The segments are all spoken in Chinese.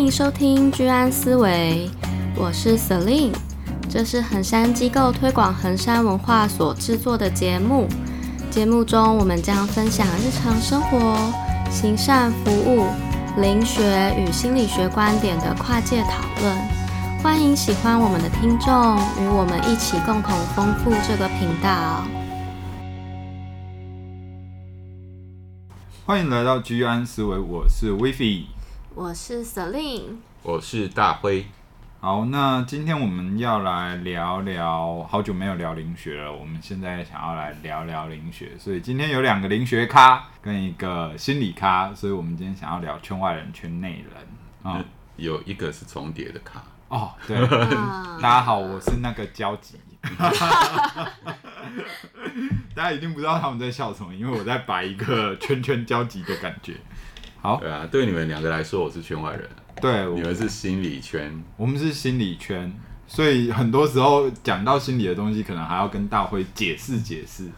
迎收听居安思维，我是 Celine，这是衡山机构推广衡山文化所制作的节目。节目中，我们将分享日常生活、行善服务、灵学与心理学观点的跨界讨论。欢迎喜欢我们的听众与我们一起共同丰富这个频道。欢迎来到居安思维，我是 Vivi，我是 Celine，我是大辉。好，那今天我们要来聊聊，好久没有聊灵学了。我们现在想要来聊聊灵学，所以今天有两个灵学咖跟一个心理咖，所以我们今天想要聊圈外人、圈内人啊、嗯。有一个是重叠的咖哦，对，大家好，我是那个交集。大家一定不知道他们在笑什么，因为我在摆一个圈圈交集的感觉。好，对啊，对你们两个来说，我是圈外人。对，你们是心理圈，我们是心理圈，所以很多时候讲到心理的东西，可能还要跟大辉解释解释。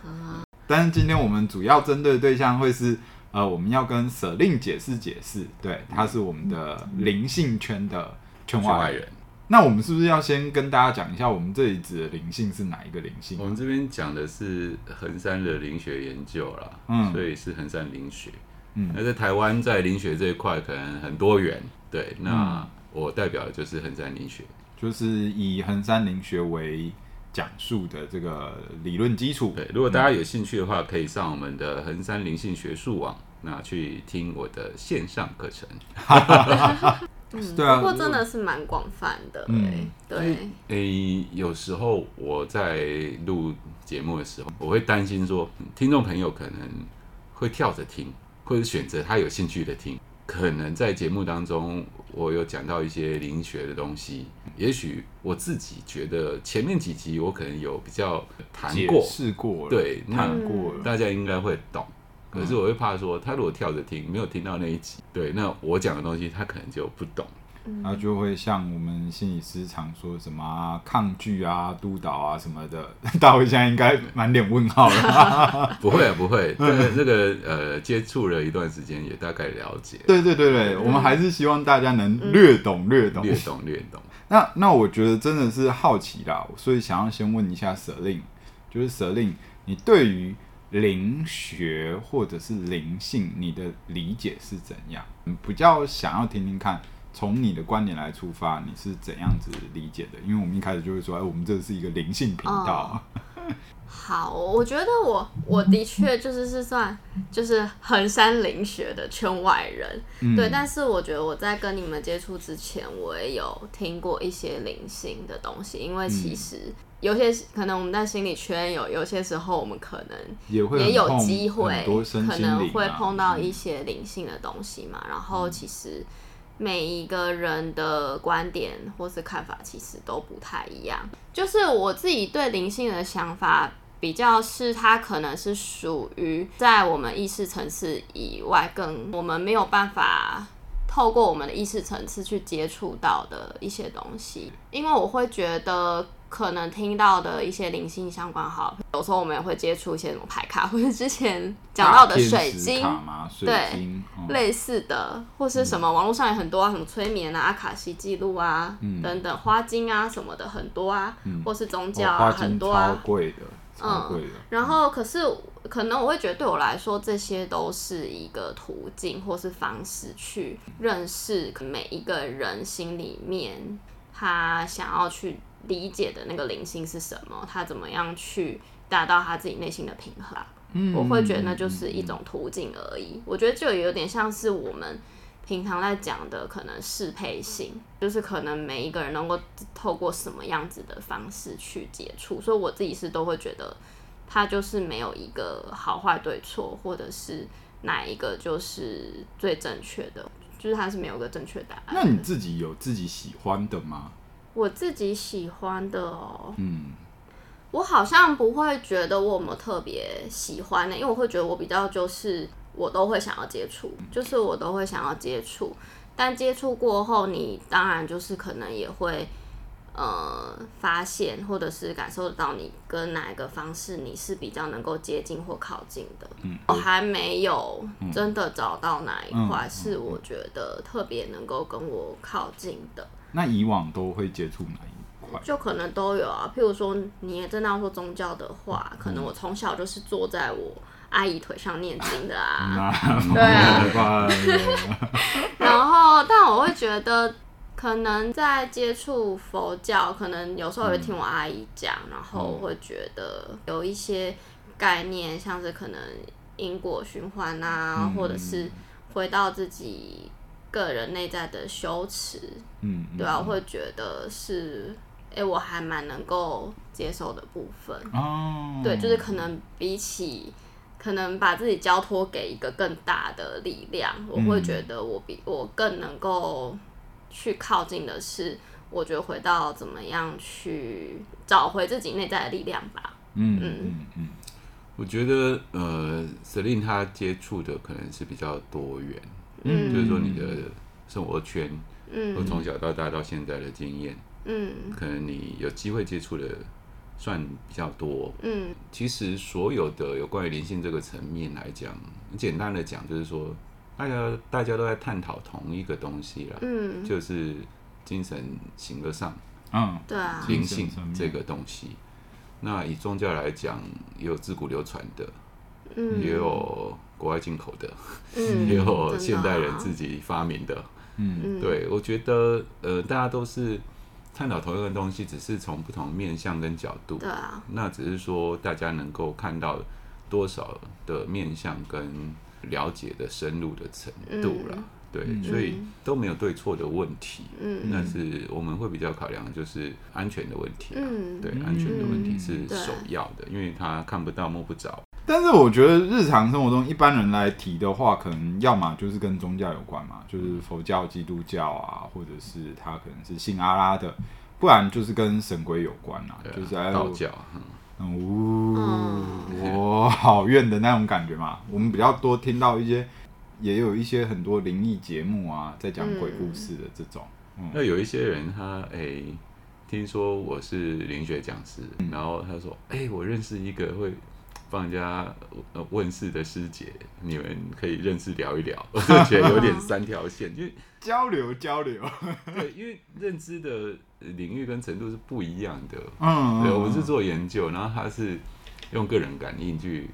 但是今天我们主要针对的对象会是，呃，我们要跟 Celine 解释解释，对，他是我们的灵性圈的圈外人。那我们是不是要先跟大家讲一下，我们这里指的灵性是哪一个灵性？我们这边讲的是衡山的灵学研究啦，嗯，所以是衡山灵学。嗯，那在台湾在林学这一块可能很多元，对，那我代表的就是衡山林学，就是以衡山林学为讲述的这个理论基础。对，如果大家有兴趣的话，可以上我们的衡山灵性学术网，那去听我的线上课程。嗯，对啊，不过真的是蛮广泛的，嗯，对。诶、欸，有时候我在录节目的时候，我会担心说，听众朋友可能会跳着听，或者选择他有兴趣的听。可能在节目当中，我有讲到一些灵学的东西，也许我自己觉得前面几集我可能有比较谈过、试过，对，谈过，大家应该会懂。可是我会怕说，他如果跳着听，没有听到那一集，对，那我讲的东西他可能就不懂，他就会像我们心理师常说什么、啊、抗拒啊、督导啊什么的。大卫现在应该满脸问号了。不会啊，不会，这个这个呃，接触了一段时间，也大概了解。对对对对，我们还是希望大家能略懂略懂略懂略懂。那那我觉得真的是好奇啦，所以想要先问一下 Celine，就是 Celine，你对于灵学或者是灵性，你的理解是怎样？比较想要听听看，从你的观点来出发，你是怎样子理解的？因为我们一开始就会说，哎，我们这是一个灵性频道。哦、好，我觉得我我的确就是是算就是衡山灵学的圈外人，嗯、对。但是我觉得我在跟你们接触之前，我也有听过一些灵性的东西，因为其实。嗯有些可能我们在心理圈有，有些时候我们可能也有机会，可能会碰到一些灵性的东西嘛。然后其实每一个人的观点或是看法其实都不太一样。就是我自己对灵性的想法，比较是它可能是属于在我们意识层次以外，更我们没有办法透过我们的意识层次去接触到的一些东西。因为我会觉得。可能听到的一些灵性相关，好，有时候我们也会接触一些什么牌卡，或者之前讲到的水晶，水晶对，嗯、类似的，或是什么网络上有很多、啊、什么催眠啊、阿卡西记录啊、嗯、等等花精啊什么的很多啊，嗯、或是宗教啊、哦、很多啊，超贵的，超贵的。嗯，然后可是可能我会觉得对我来说，这些都是一个途径或是方式去认识每一个人心里面他想要去。理解的那个灵性是什么？他怎么样去达到他自己内心的平衡？嗯，我会觉得那就是一种途径而已。我觉得就有点像是我们平常在讲的，可能适配性，就是可能每一个人能够透过什么样子的方式去接触。所以我自己是都会觉得，他就是没有一个好坏对错，或者是哪一个就是最正确的，就是他是没有个正确答案。那你自己有自己喜欢的吗？我自己喜欢的哦，嗯，我好像不会觉得我有没有特别喜欢的，因为我会觉得我比较就是我都会想要接触，就是我都会想要接触，但接触过后，你当然就是可能也会呃发现或者是感受得到你跟哪一个方式你是比较能够接近或靠近的。嗯，我还没有真的找到哪一块嗯是我觉得特别能够跟我靠近的。那以往都会接触哪一块？就可能都有啊，譬如说你也真的要说宗教的话，可能我从小就是坐在我阿姨腿上念经的啊，对啊。然后，但我会觉得，可能在接触佛教，可能有时候会听我阿姨讲，然后我会觉得有一些概念，像是可能因果循环啊，或者是回到自己个人内在的羞耻，嗯，对啊，我会觉得是，哎、欸，我还蛮能够接受的部分。哦，对，就是可能比起可能把自己交托给一个更大的力量，我会觉得我比我更能够去靠近的是，我觉得回到怎么样去找回自己内在的力量吧。嗯嗯嗯，嗯，我觉得呃，Celine 他接触的可能是比较多元。嗯，就是说你的生活圈，嗯，或从小到大到现在的经验，嗯，可能你有机会接触的算比较多，嗯，其实所有的有关于灵性这个层面来讲，简单的讲就是说，大家大家都在探讨同一个东西了，嗯，就是精神形而上，嗯，对啊，灵性这个东西。那以宗教来讲，也有自古流传的，嗯，也有。国外进口的，嗯，也有现代人自己发明的，嗯，对，我觉得呃，大家都是探讨同一个东西，只是从不同面向跟角度，对啊，那只是说大家能够看到多少的面向跟了解的深入的程度了，嗯、对，嗯、所以都没有对错的问题，嗯，但是我们会比较考量的就是安全的问题，嗯，对，安全的问题是首要的，因为他看不到摸不着。但是我觉得日常生活中一般人来提的话，可能要么就是跟宗教有关嘛，就是佛教、基督教啊，或者是他可能是信阿拉的，不然就是跟神鬼有关啊，就是道教，嗯，呜，我，好怨的那种感觉嘛。我们比较多听到一些，也有一些很多灵异节目啊，在讲鬼故事的这种。那有一些人他诶，听说我是灵学讲师，然后他说，哎，我认识一个会。帮人家问世的师姐，你们可以认识聊一聊，我就觉得有点三条线，因为交流交流。对，因为认知的领域跟程度是不一样的。嗯，对，我们是做研究，然后他是用个人感应去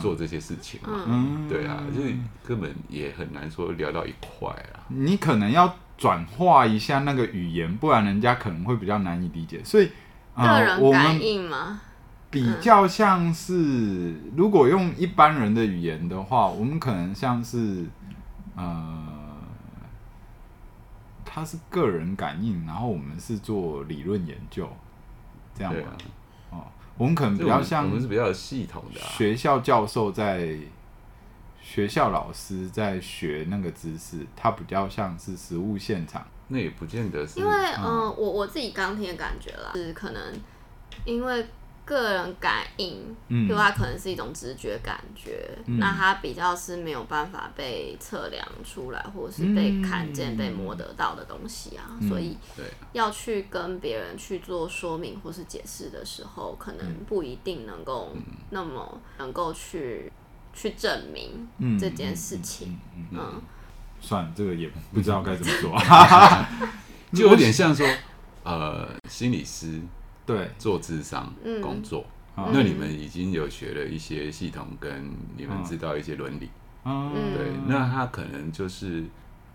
做这些事情嘛。嗯，对啊，就是根本也很难说聊到一块啊。你可能要转化一下那个语言，不然人家可能会比较难以理解。所以，个人感应吗？比较像是，如果用一般人的语言的话，我们可能像是，呃，他是个人感应，然后我们是做理论研究，这样吧？我们可能比较像，我们是比较有系统的学校教授在，学校老师在学那个知识，他比较像是实物现场。那也不见得是，因为嗯、呃，我我自己刚听的感觉啦，是可能因为。个人感应，嗯，就它可能是一种直觉感觉，嗯、那它比较是没有办法被测量出来，或者是被看见、嗯、被摸得到的东西啊，嗯、所以要去跟别人去做说明或是解释的时候，可能不一定能够那么能够去去证明这件事情。嗯，嗯嗯算了，这个也不知道该怎么说，就有点像说，呃，心理师。对，做智商工作，嗯、那你们已经有学了一些系统，跟你们知道一些伦理，嗯、对，那他可能就是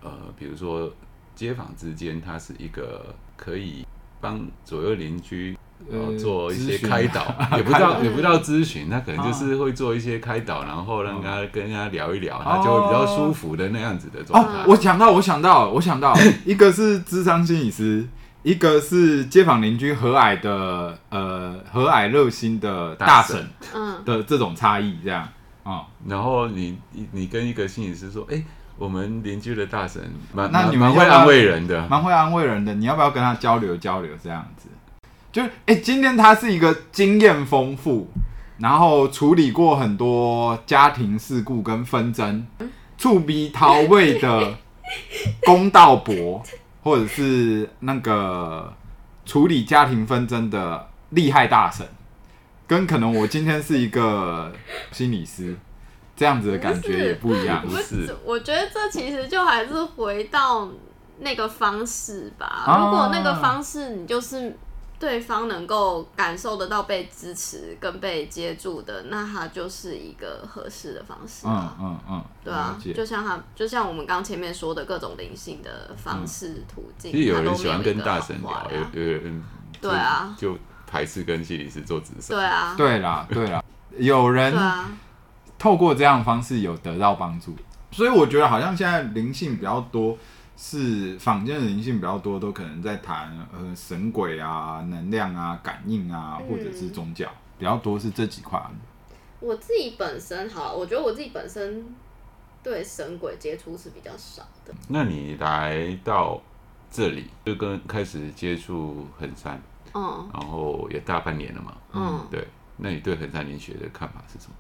呃，比如说街坊之间，他是一个可以帮左右邻居呃做一些开导，也不知道 也不知道咨询，他可能就是会做一些开导，然后让他跟人家聊一聊，他就会比较舒服的那样子的状态。哦，我想到，我想到，我想到，一个是智商心理师。一个是街坊邻居和蔼的，呃，和蔼热心的大婶，嗯，的这种差异，这样啊。嗯、然后你你跟一个心理师说，哎、欸，我们邻居的大婶，蛮那你们会安慰人的，蛮会安慰人的，你要不要跟他交流交流？这样子，就哎、欸，今天他是一个经验丰富，然后处理过很多家庭事故跟纷争，触鼻逃位的公道伯。或者是那个处理家庭纷争的厉害大神，跟可能我今天是一个心理师这样子的感觉也不一样。不是，我觉得这其实就还是回到那个方式吧。啊、如果那个方式你就是。对方能够感受得到被支持跟被接住的，那他就是一个合适的方式。嗯嗯嗯，对啊，就像他，就像我们刚前面说的各种灵性的方式途径。其实有人喜欢跟大神聊，有有人对啊，就排斥跟心理师做咨询。对啊，对啦对啦，有人透过这样的方式有得到帮助，所以我觉得好像现在灵性比较多。是坊间的灵性比较多，都可能在谈呃神鬼啊、能量啊、感应啊，或者是宗教、嗯、比较多是这几块。我自己本身好，我觉得我自己本身对神鬼接触是比较少的。那你来到这里就跟开始接触横山，嗯，然后也大半年了嘛，嗯，对。那你对横山灵学的看法是什么？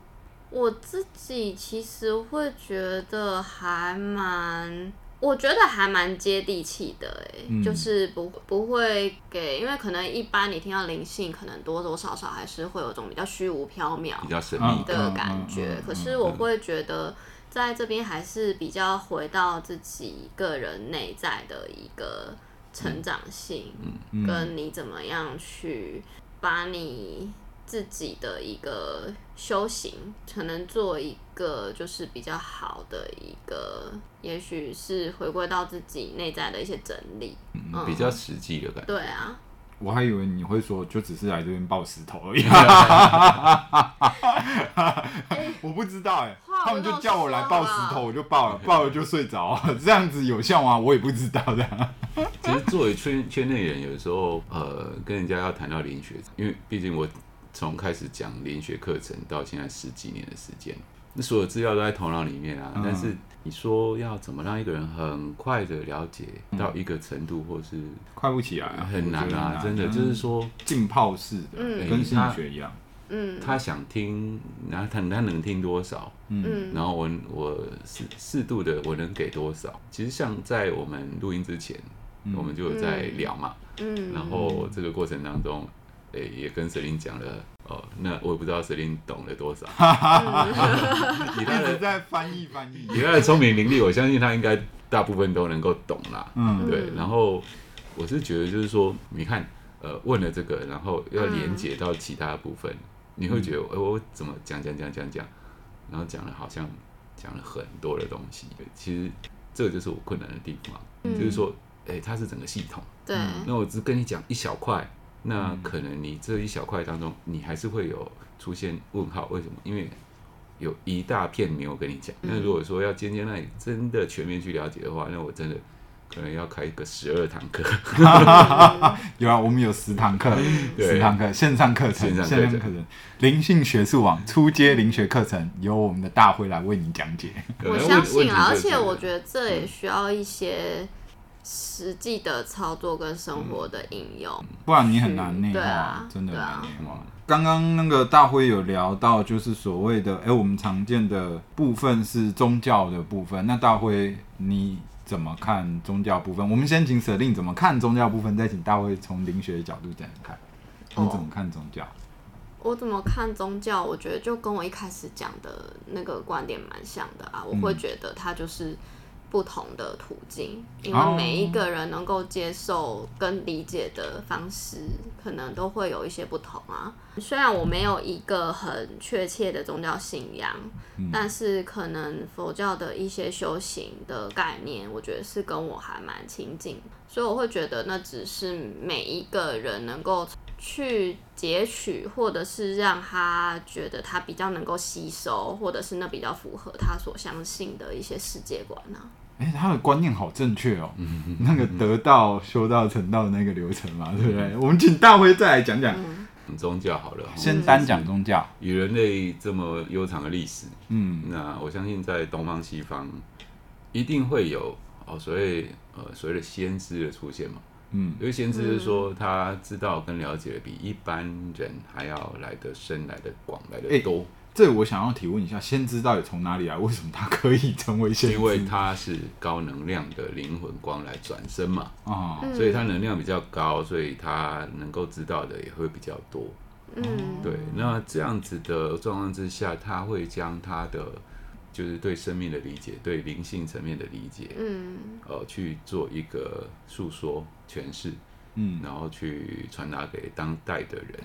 我自己其实会觉得还蛮。我觉得还蛮接地气的，哎、嗯，就是不不会给，因为可能一般你听到灵性，可能多多少少还是会有种比较虚无缥缈、比较神秘的感觉。可是我会觉得在这边还是比较回到自己个人内在的一个成长性，跟你怎么样去把你。自己的一个修行，可能做一个就是比较好的一个，也许是回归到自己内在的一些整理，嗯，比较实际的感觉。对啊，我还以为你会说，就只是来这边抱石头而已。我不知道哎、欸，他们就叫我来抱石头，我就抱了，抱了就睡着，这样子有效吗？我也不知道这样。其实作为圈圈内人，有时候呃，跟人家要谈到灵学，因为毕竟我。从开始讲连学课程到现在十几年的时间，那所有资料都在头脑里面啊。嗯、但是你说要怎么让一个人很快的了解到一个程度，或是快不起来，很难啊！真的就是说浸泡式的，嗯、跟心理学一样。嗯，他想听，然后他他能听多少？嗯，然后我我适适度的我能给多少？其实像在我们录音之前，嗯、我们就有在聊嘛。嗯，然后这个过程当中。欸、也跟 Celine 讲了哦，那我也不知道 Celine 懂了多少。你一直在翻译翻译，以他的聪明伶俐，我相信他应该大部分都能够懂啦。嗯，对。然后我是觉得，就是说，你看，呃，问了这个，然后要连接到其他的部分，嗯、你会觉得，哎、欸，我怎么讲讲讲讲讲，然后讲了好像讲了很多的东西。其实这个就是我困难的地方，嗯、就是说，哎、欸，它是整个系统。对。那我只跟你讲一小块。那可能你这一小块当中，你还是会有出现问号，为什么？因为有一大片没有跟你讲。那如果说要尖尖那里真的全面去了解的话，那我真的可能要开一个十二堂课。有啊，我们有十堂课，十堂课线上课程，线上课程，灵性学术网初阶灵学课程，由我们的大辉来为你讲解。我相信啊，而且我觉得这也需要一些。实际的操作跟生活的应用，嗯，不然你很难内化，啊、真的很难内化。刚刚、啊、那个大辉有聊到，就是所谓的，哎、欸，我们常见的部分是宗教的部分。那大辉你怎么看宗教部分？我们先请 Celine 怎么看宗教部分，再请大辉从灵学的角度讲讲看，你怎么看宗教？我怎么看宗教？我觉得就跟我一开始讲的那个观点蛮像的啊。我会觉得它就是。不同的途径，因为每一个人能够接受跟理解的方式，可能都会有一些不同啊。虽然我没有一个很确切的宗教信仰，嗯、但是可能佛教的一些修行的概念，我觉得是跟我还蛮亲近，所以我会觉得那只是每一个人能够。去截取，或者是让他觉得他比较能够吸收，或者是那比较符合他所相信的一些世界观呢、啊？哎、欸，他的观念好正确哦，那个得道、修道、成道的那个流程嘛，对不对？我们请大辉再来讲讲。宗教好了，先单讲宗教，与人类这么悠长的历史，嗯，那我相信在东方西方一定会有哦，所谓呃所谓的先知的出现嘛。嗯，因为先知是说他知道跟了解比一般人还要来得深、来得广、来得多。欸、这我想要提问一下，先知到底从哪里来？为什么他可以成为 先知？因为他是高能量的灵魂光来转身嘛，啊、嗯所以他能量比较高，所以他能够知道的也会比较多。嗯，对，那这样子的状况之下，他会将他的就是对生命的理解，对灵性层面的理解，嗯呃，去做一个诉说诠释，嗯，然后去传达给当代的人。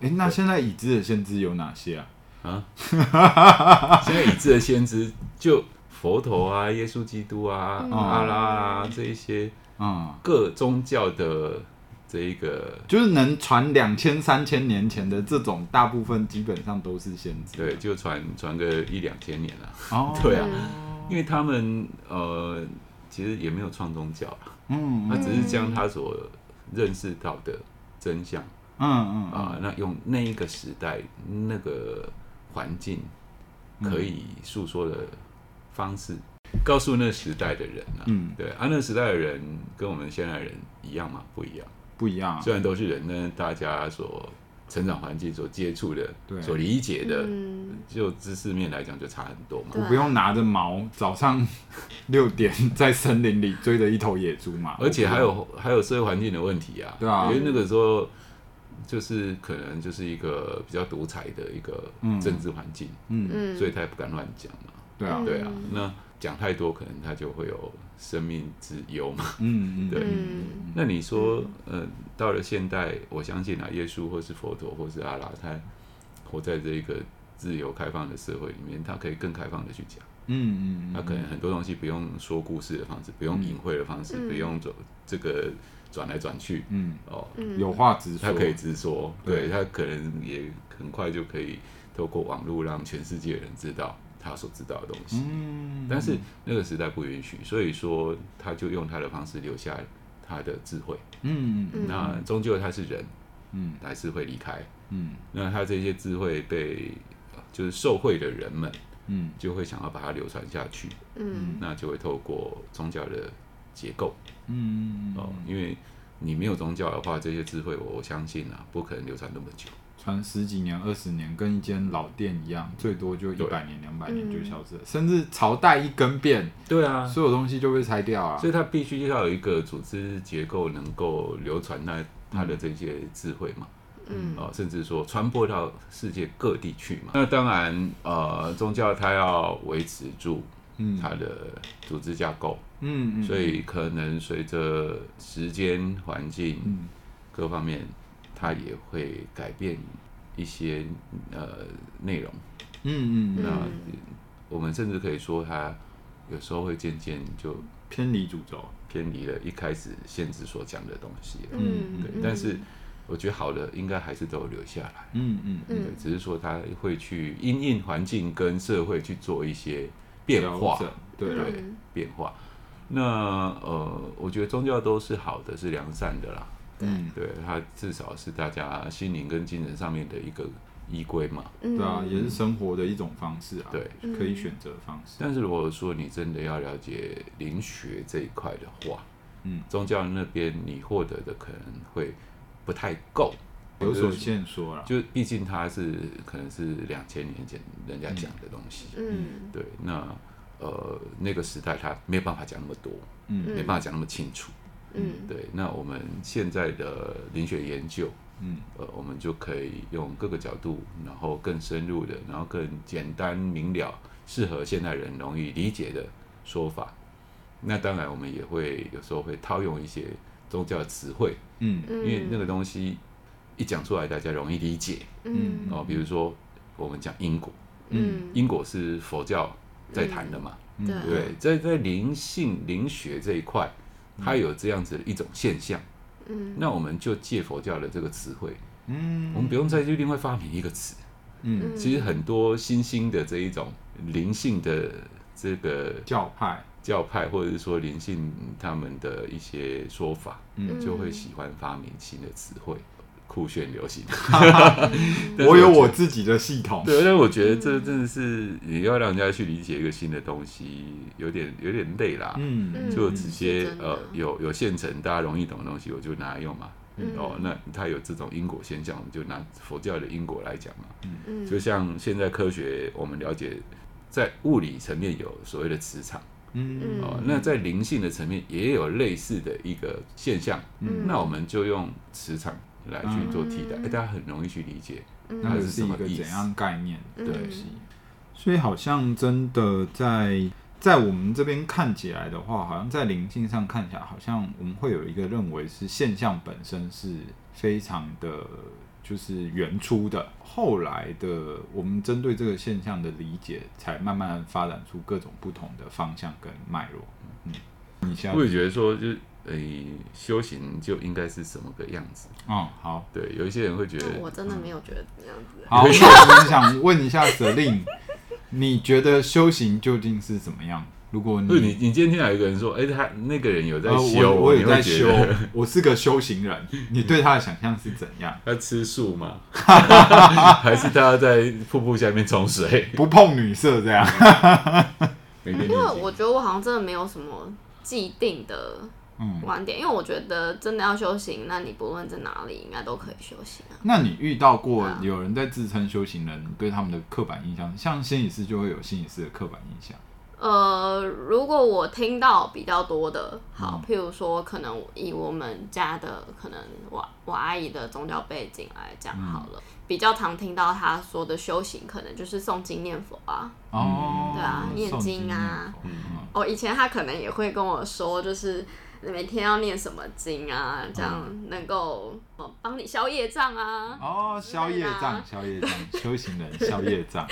哎、那现在已知的先知有哪些啊？啊，现在已知的先知就佛陀啊、耶稣基督啊、嗯阿拉啊这一些嗯，各宗教的这一个，就是能传两千三千年前的这种，大部分基本上都是先知。对，就传传个一两千年了。哦，对啊嗯因为他们呃，其实也没有创宗教啊，嗯，他嗯只是将他所认识到的真相嗯嗯啊、那用那一个时代那个环境可以诉说的方式，告诉那个时代的人啊，嗯对啊，那个时代的人跟我们现在的人一样吗？不一样。不一样啊。虽然都是人呢，大家所成长环境所接触的、所理解的，嗯。就知识面来讲就差很多嘛。对我不用拿着矛，早上 六点在森林里追着一头野猪嘛。而且还有还有社会环境的问题啊，对啊。因为那个时候就是可能就是一个比较独裁的一个政治环境，嗯，嗯，所以他也不敢乱讲嘛。对啊，对啊嗯，那讲太多可能他就会有生命之忧嘛。嗯嗯，对。嗯。那你说，呃，到了现代，我相信啊，耶稣或是佛陀或是阿拉，他活在这一个自由开放的社会里面，他可以更开放的去讲。嗯嗯，他可能很多东西不用说故事的方式，不用隐晦的方式，嗯。不用走这个转来转去。嗯。哦，嗯。有话直说，他可以直说，对对。他可能也很快就可以透过网络让全世界人知道他所知道的东西。嗯，但是那个时代不允许，所以说他就用他的方式留下他的智慧。嗯。那终究他是人，嗯。还是会离开。嗯。那他这些智慧被就是受贿的人们，嗯。就会想要把它流传下去，嗯。那就会透过宗教的结构。嗯。哦，因为你没有宗教的话，这些智慧我我相信啊，不可能流传那么久。传十几年、二十年，跟一间老店一样，最多就一百年、两百年嗯就消失了，甚至朝代一更变，对啊，所有东西就被拆掉啊所。以它必须要有一个组织结构，能够流传它它的这些智慧嘛。嗯呃，甚至说传播到世界各地去嘛。那当然，呃，宗教它要维持住嗯它的组织架构，嗯嗯，所以可能随着时间、环境嗯各方面，它也会改变一些呃内容。嗯嗯嗯，那我们甚至可以说，它有时候会渐渐就偏离主轴。偏离了一开始限制所讲的东西了。嗯对，但是我觉得好的应该还是都有留下来。嗯嗯对嗯，只是说他会去因应环境跟社会去做一些变化对变化。那呃，我觉得宗教都是好的，是良善的啦。嗯对，它至少是大家心灵跟精神上面的一个依归嘛。嗯对啊，也是生活的一种方式啊，对，可以选择的方式。但是如果说你真的要了解灵学这一块的话，嗯，宗教那边你获得的可能会不太够，有所限说了。就毕竟它是可能是两千年前人家讲的东西。嗯对，那呃那个时代他没有办法讲那么多，嗯没办法讲那么清楚。嗯。对，那我们现在的灵学研究，嗯。呃，我们就可以用各个角度，然后更深入的，然后更简单明了，适合现代人容易理解的说法。那当然，我们也会有时候会套用一些宗教的词汇，嗯。嗯，因为那个东西一讲出来，大家容易理解嗯。哦。比如说，我们讲因果，嗯。因果是佛教在谈的嘛。嗯。对？对，在在灵性灵学这一块，它有这样子的一种现象。嗯。那我们就借佛教的这个词汇，嗯。我们不用再去另外发明一个词。嗯。其实很多新兴的这一种灵性的这个教派，教派，或者是说灵性他们的一些说法，嗯。就会喜欢发明新的词汇，酷炫流行。我有我自己的系统。对，但我觉得这真的是你要让人家去理解一个新的东西，有点有点累啦。嗯嗯就直接呃有有现成大家容易懂的东西，我就拿来用嘛。嗯哦，那它有这种因果现象，我们就拿佛教的因果来讲嘛。嗯就像现在科学我们了解，在物理层面有所谓的磁场，嗯哦，那在灵性的层面也有类似的一个现象。嗯那我们就用磁场来去做替代，大家很容易去理解。嗯那是一是什么意思个怎样概念的嗯东西？所以好像真的在在我们这边看起来的话，好像在灵性上看起来，好像我们会有一个认为是现象本身是非常的，就是原初的。后来的我们针对这个现象的理解，才慢慢发展出各种不同的方向跟脉络。嗯，你现在我也觉得说，就诶，修行就应该是什么个样子？嗯，好，对，有一些人会觉得，我真的没有觉得这样子。好，我们想问一下 Celine，你觉得修行究竟是怎么样？如果你你，你今天听到有一个人说，哎，他那个人有在呃修，我我有在修，我是个修行人，你对他的想象是怎样？他吃素吗？还是他在瀑布下面冲水？不碰女色这样？因为我觉得我好像真的没有什么既定的嗯，观点，因为我觉得真的要修行，那你不论在哪里，应该都可以修行啊。那你遇到过有人在自称修行人，对他们的刻板印象，像心理师就会有心理师的刻板印象。呃，如果我听到比较多的，好，嗯。譬如说，可能以我们家的可能我我阿姨的宗教背景来讲好了，嗯。比较常听到她说的修行，可能就是诵经念佛啊。哦，对啊念经啊。哦，以前她可能也会跟我说，就是每天要念什么经啊，这样能够哦帮你消业障啊。哦，消业障，消业障，修行人 消业障。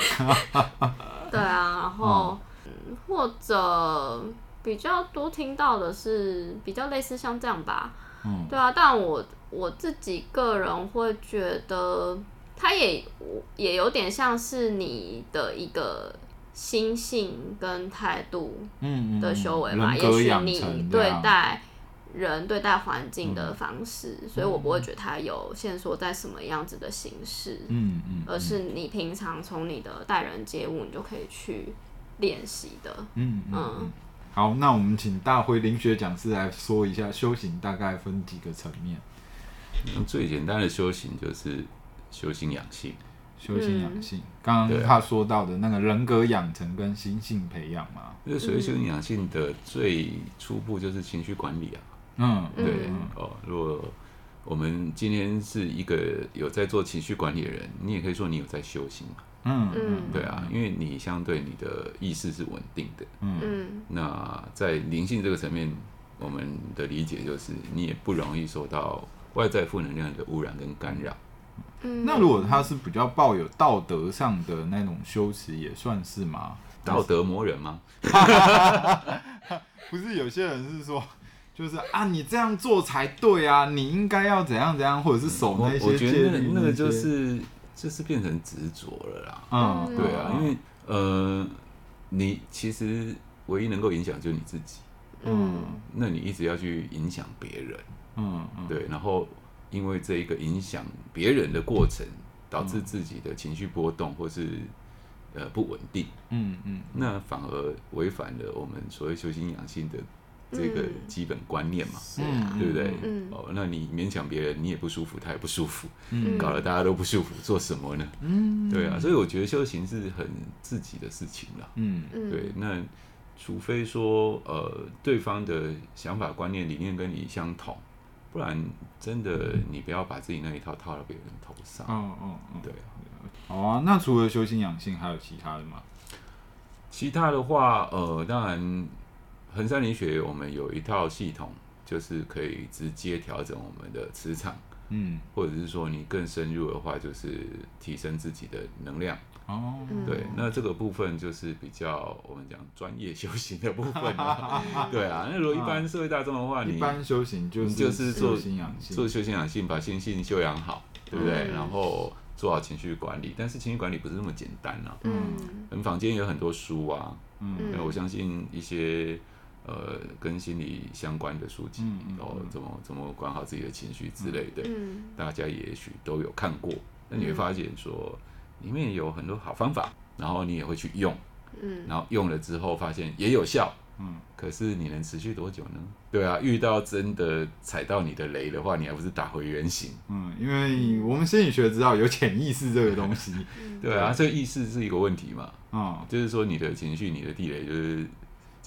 对啊，然后、嗯、或者比较多听到的是比较类似像这样吧，嗯对啊，但我我自己个人会觉得，它也也有点像是你的一个心性跟态度的修为嘛，也许你对待人、对待环境嗯的方式，所以我不会觉得它有线索在什么样子的形式。嗯嗯，而是你平常从你的待人接物，你就可以去练习的。嗯嗯嗯嗯。好，那我们请大辉灵学讲师来说一下修行大概分几个层面。最简单的修行就是修心养性。修心养性，嗯刚刚他说到的那个人格养成跟心性培养嘛，那所谓修心养性的最初步就是情绪管理啊。嗯，嗯对哦，如果我们今天是一个有在做情绪管理的人，你也可以说你有在修行嘛。嗯嗯对啊，因为你相对你的意识是稳定的。嗯嗯那在灵性这个层面，我们的理解就是你也不容易受到外在负能量的污染跟干扰。嗯，那如果他是比较抱有道德上的那种修持，也算是吗？道德磨人吗？不是有些人是说，就是啊，你这样做才对啊，你应该要怎样怎样，或者是守我那些我觉得那戒律那个就是就是变成执着了啦。嗯，对啊，嗯因为呃，你其实唯一能够影响就是你自己，嗯。那你一直要去影响别人，嗯嗯。对，然后因为这一个影响别人的过程，导致自己的情绪波动或是呃不稳定，嗯嗯。那反而违反了我们所谓修心养性的这个嗯。基本观念嘛，对不对？嗯。哦，那你勉强别人，你也不舒服，他也不舒服，嗯。搞得大家都不舒服，做什么呢？嗯。对啊，所以我觉得修行是很自己的事情了。嗯。嗯。对，那除非说呃对方的想法、观念、理念跟你相同，不然真的你不要把自己那一套套到别人头上。哦哦哦，对啊，好啊。那除了修心养性，还有其他的吗？其他的话，呃，当然衡山灵学我们有一套系统，就是可以直接调整我们的磁场，嗯或者是说你更深入的话，就是提升自己的能量。哦嗯对，那这个部分就是比较我们讲专业修行的部分了。对啊，那如果一般社会大众的话，你一般修行就是就是做做修心养性，把心性修养好，对不对？嗯然后做好情绪管理，但是情绪管理不是那么简单啊。嗯我们坊间有很多书啊，嗯那我相信一些呃跟心理相关的书籍，嗯嗯哦，怎么怎么管好自己的情绪之类的，嗯大家也许都有看过。那你会发现说，里面有很多好方法，然后你也会去用，嗯然后用了之后发现也有效，嗯，可是你能持续多久呢？对啊，遇到真的踩到你的雷的话，你还不是打回原形？嗯，因为我们心理学知道有潜意识这个东西，对啊，这个意识是一个问题嘛。嗯，就是说你的情绪、你的地雷，就是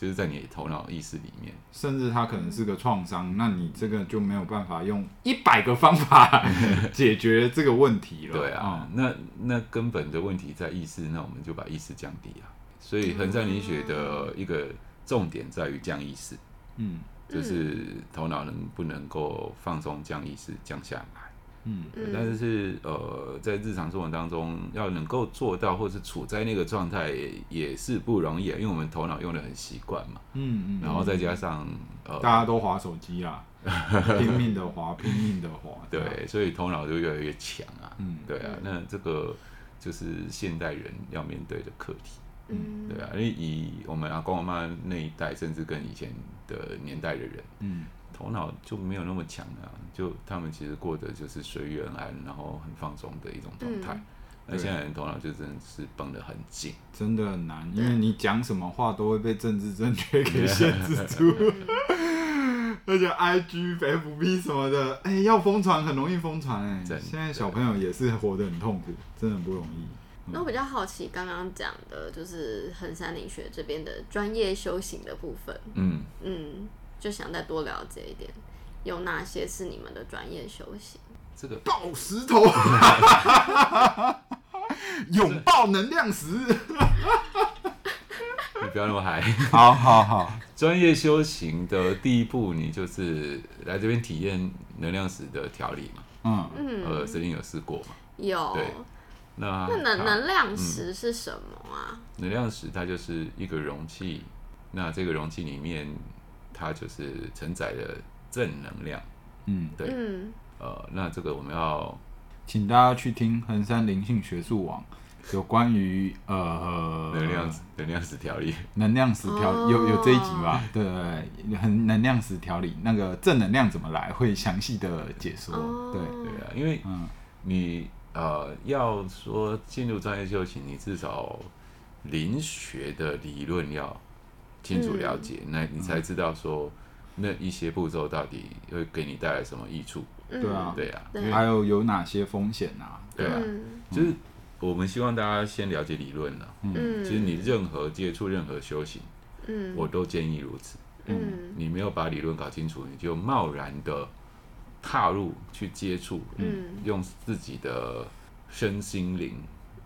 就是在你头脑意识里面，甚至它可能是个创伤，那你这个就没有办法用一百个方法 解决这个问题了。对啊，嗯、那那根本的问题在意识，那我们就把意识降低啊。所以恒山灵学的一个重点在于降意识，嗯，就是头脑能不能够放松、降意识、降下来。嗯，但是呃，在日常生活当中，要能够做到，或是处在那个状态，也是不容易啊。因为我们头脑用的很习惯嘛，嗯嗯，然后再加上呃，大家都划手机啊，拼命的划，拼命的划，对，所以头脑就越来越强啊。嗯，对啊，那这个就是现代人要面对的课题。嗯，对啊，因为以我们阿公阿妈那一代，甚至跟以前的年代的人，嗯。头脑就没有那么强了，就他们其实过的就是随遇而安，然后很放松的一种状态。那、嗯、现在人头脑就真的是绷得很紧，真的很难，因为你讲什么话都会被政治正确给限制住，而且 I G F B 什么的，哎、欸，要疯传很容易疯传，哎，现在小朋友也是活得很痛苦，真的很不容易。嗯、那我比较好奇，刚刚讲的就是恒山灵学这边的专业修行的部分，嗯。嗯。就想再多了解一点，有哪些是你们的专业修行？这个抱石头，拥抱能量石。你不要那么嗨。好好好，专业修行的第一步，你就是来这边体验能量石的调理嘛。嗯嗯。呃，曾经有试过嘛？有。对。那那能能量石是什么啊？嗯、能量石它就是一个容器，那这个容器里面。它就是承载了正能量，嗯，对，嗯，呃，那这个我们要请大家去听恒山灵性学术网有关于呃能量能量石调理，能量石调、哦、有有这一集吧？对，很能量石调理，那个正能量怎么来，会详细的解说。哦、对。对啊，因为嗯，你呃要说进入专业修行，你至少灵学的理论要。清楚了解，嗯、那你才知道说那一些步骤到底会给你带来什么益处。对啊，对啊，还有有哪些风险啊？对啊，嗯、就是我们希望大家先了解理论了。嗯，其实你任何接触任何修行，嗯，我都建议如此。嗯，你没有把理论搞清楚，你就贸然的踏入去接触，嗯，用自己的身心灵。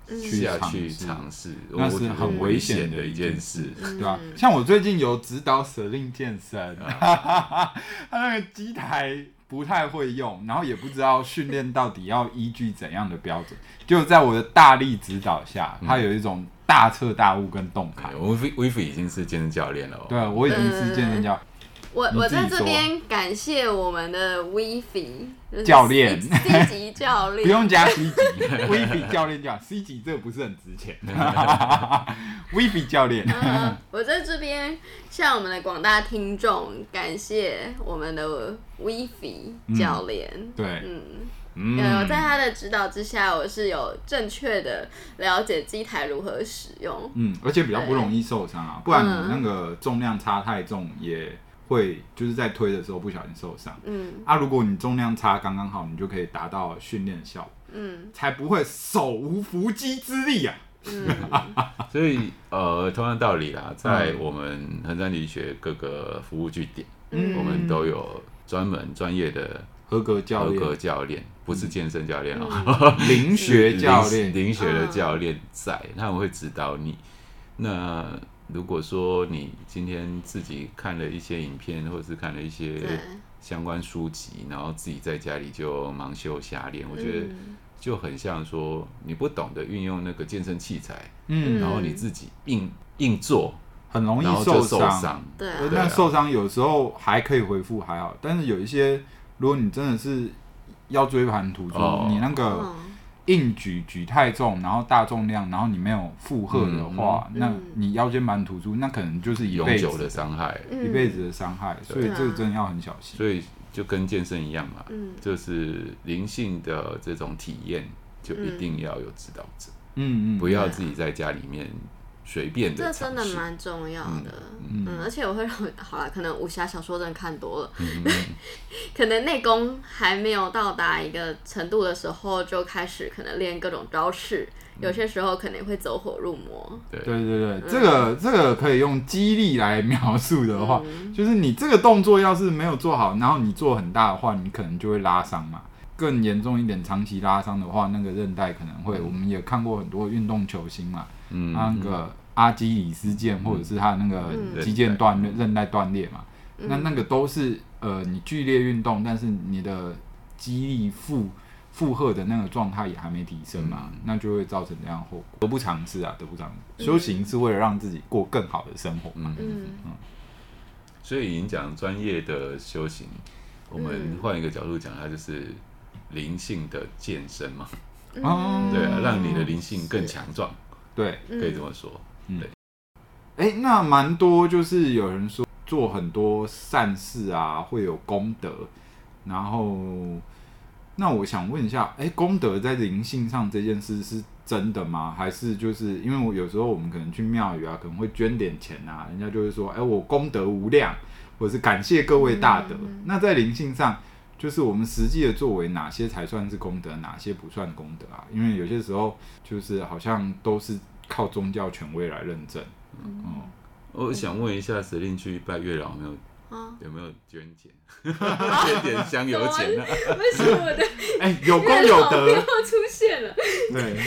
去去尝试，那是很危险的一件事，对吧？像我最近有指导舍令健身，他那个机台不太会用，然后也不知道训练到底要依据怎样的标准。就在我的大力指导下，他有一种大彻大悟跟洞开。我们 Vivi 已经是健身教练了，对，我已经是健身教练。我我在这边感谢我们的 Vivi 教练，C 级教练，不用加 C 级，Vivi 教练叫 C 级，这个不是很值钱。Vivi 教练，嗯，我在这边向我们的广大听众感谢我们的 Vivi 教练，嗯，对，嗯，嗯，有在他的指导之下，我是有正确的了解机台如何使用，嗯，而且比较不容易受伤啊，不然你那个重量差太重也。会就是在推的时候不小心受伤，嗯，啊，如果你重量差刚刚好，你就可以达到训练效果，嗯，才不会手无缚鸡之力啊，嗯，所以呃，同样道理啦，在我们恒山理学各个服务据点，嗯，我们都有专门专业的合格教练，合格教练不是健身教练哦，灵学教练，灵学的教练在，他们会指导你，那。如果说你今天自己看了一些影片，或者是看了一些相关书籍，然后自己在家里就盲修瞎练，我觉得就很像说你不懂得运用那个健身器材，嗯，然后你自己硬硬做，很容易受伤。对，那受伤有时候还可以恢复还好，但是有一些，如果你真的是腰椎盘突出，你那个。硬举举太重，然后大重量，然后你没有负荷的话，嗯、那你腰间盘突出，那可能就是一辈子的伤害，一辈子的伤害。嗯、所以这个真的要很小心。所以就跟健身一样嘛，嗯、就是灵性的这种体验，就一定要有指导者，嗯嗯，不要自己在家里面随便的。这真的蛮重要的。嗯嗯，而且我会让 好了，可能武侠小说真的看多了，嗯、可能内功还没有到达一个程度的时候，就开始可能练各种招式，嗯、有些时候可能会走火入魔。对对对这个这个可以用肌力来描述的话，嗯、就是你这个动作要是没有做好，然后你做很大的话，你可能就会拉伤嘛。更严重一点，长期拉伤的话，那个韧带可能会，嗯、我们也看过很多运动球星嘛，嗯，那个。阿基里斯腱，或者是他那个肌腱断裂、韧带断裂嘛，嗯、那那个都是呃，你剧烈运动，但是你的肌力负负荷的那个状态也还没提升嘛，嗯、那就会造成这样后果，得不偿失啊，得不偿失。修行是为了让自己过更好的生活嘛，嗯。所以你讲专业的修行，我们换一个角度讲，它就是灵性的健身嘛，嗯、对啊，让你的灵性更强壮，对，可以这么说。嗯，哎、欸，那蛮多，就是有人说做很多善事啊，会有功德。然后，那我想问一下，哎、欸，功德在灵性上这件事是真的吗？还是就是因为我有时候我们可能去庙宇啊，可能会捐点钱啊，人家就会说，哎、欸，我功德无量，或者是感谢各位大德。嗯、那在灵性上，就是我们实际的作为，哪些才算是功德，哪些不算功德啊？因为有些时候就是好像都是。靠宗教权威来认证。嗯，嗯我想问一下，司令去拜月老有没有？啊、有没有捐钱？捐点香油钱呢？为什么我的 哎有功有德又出现了？对。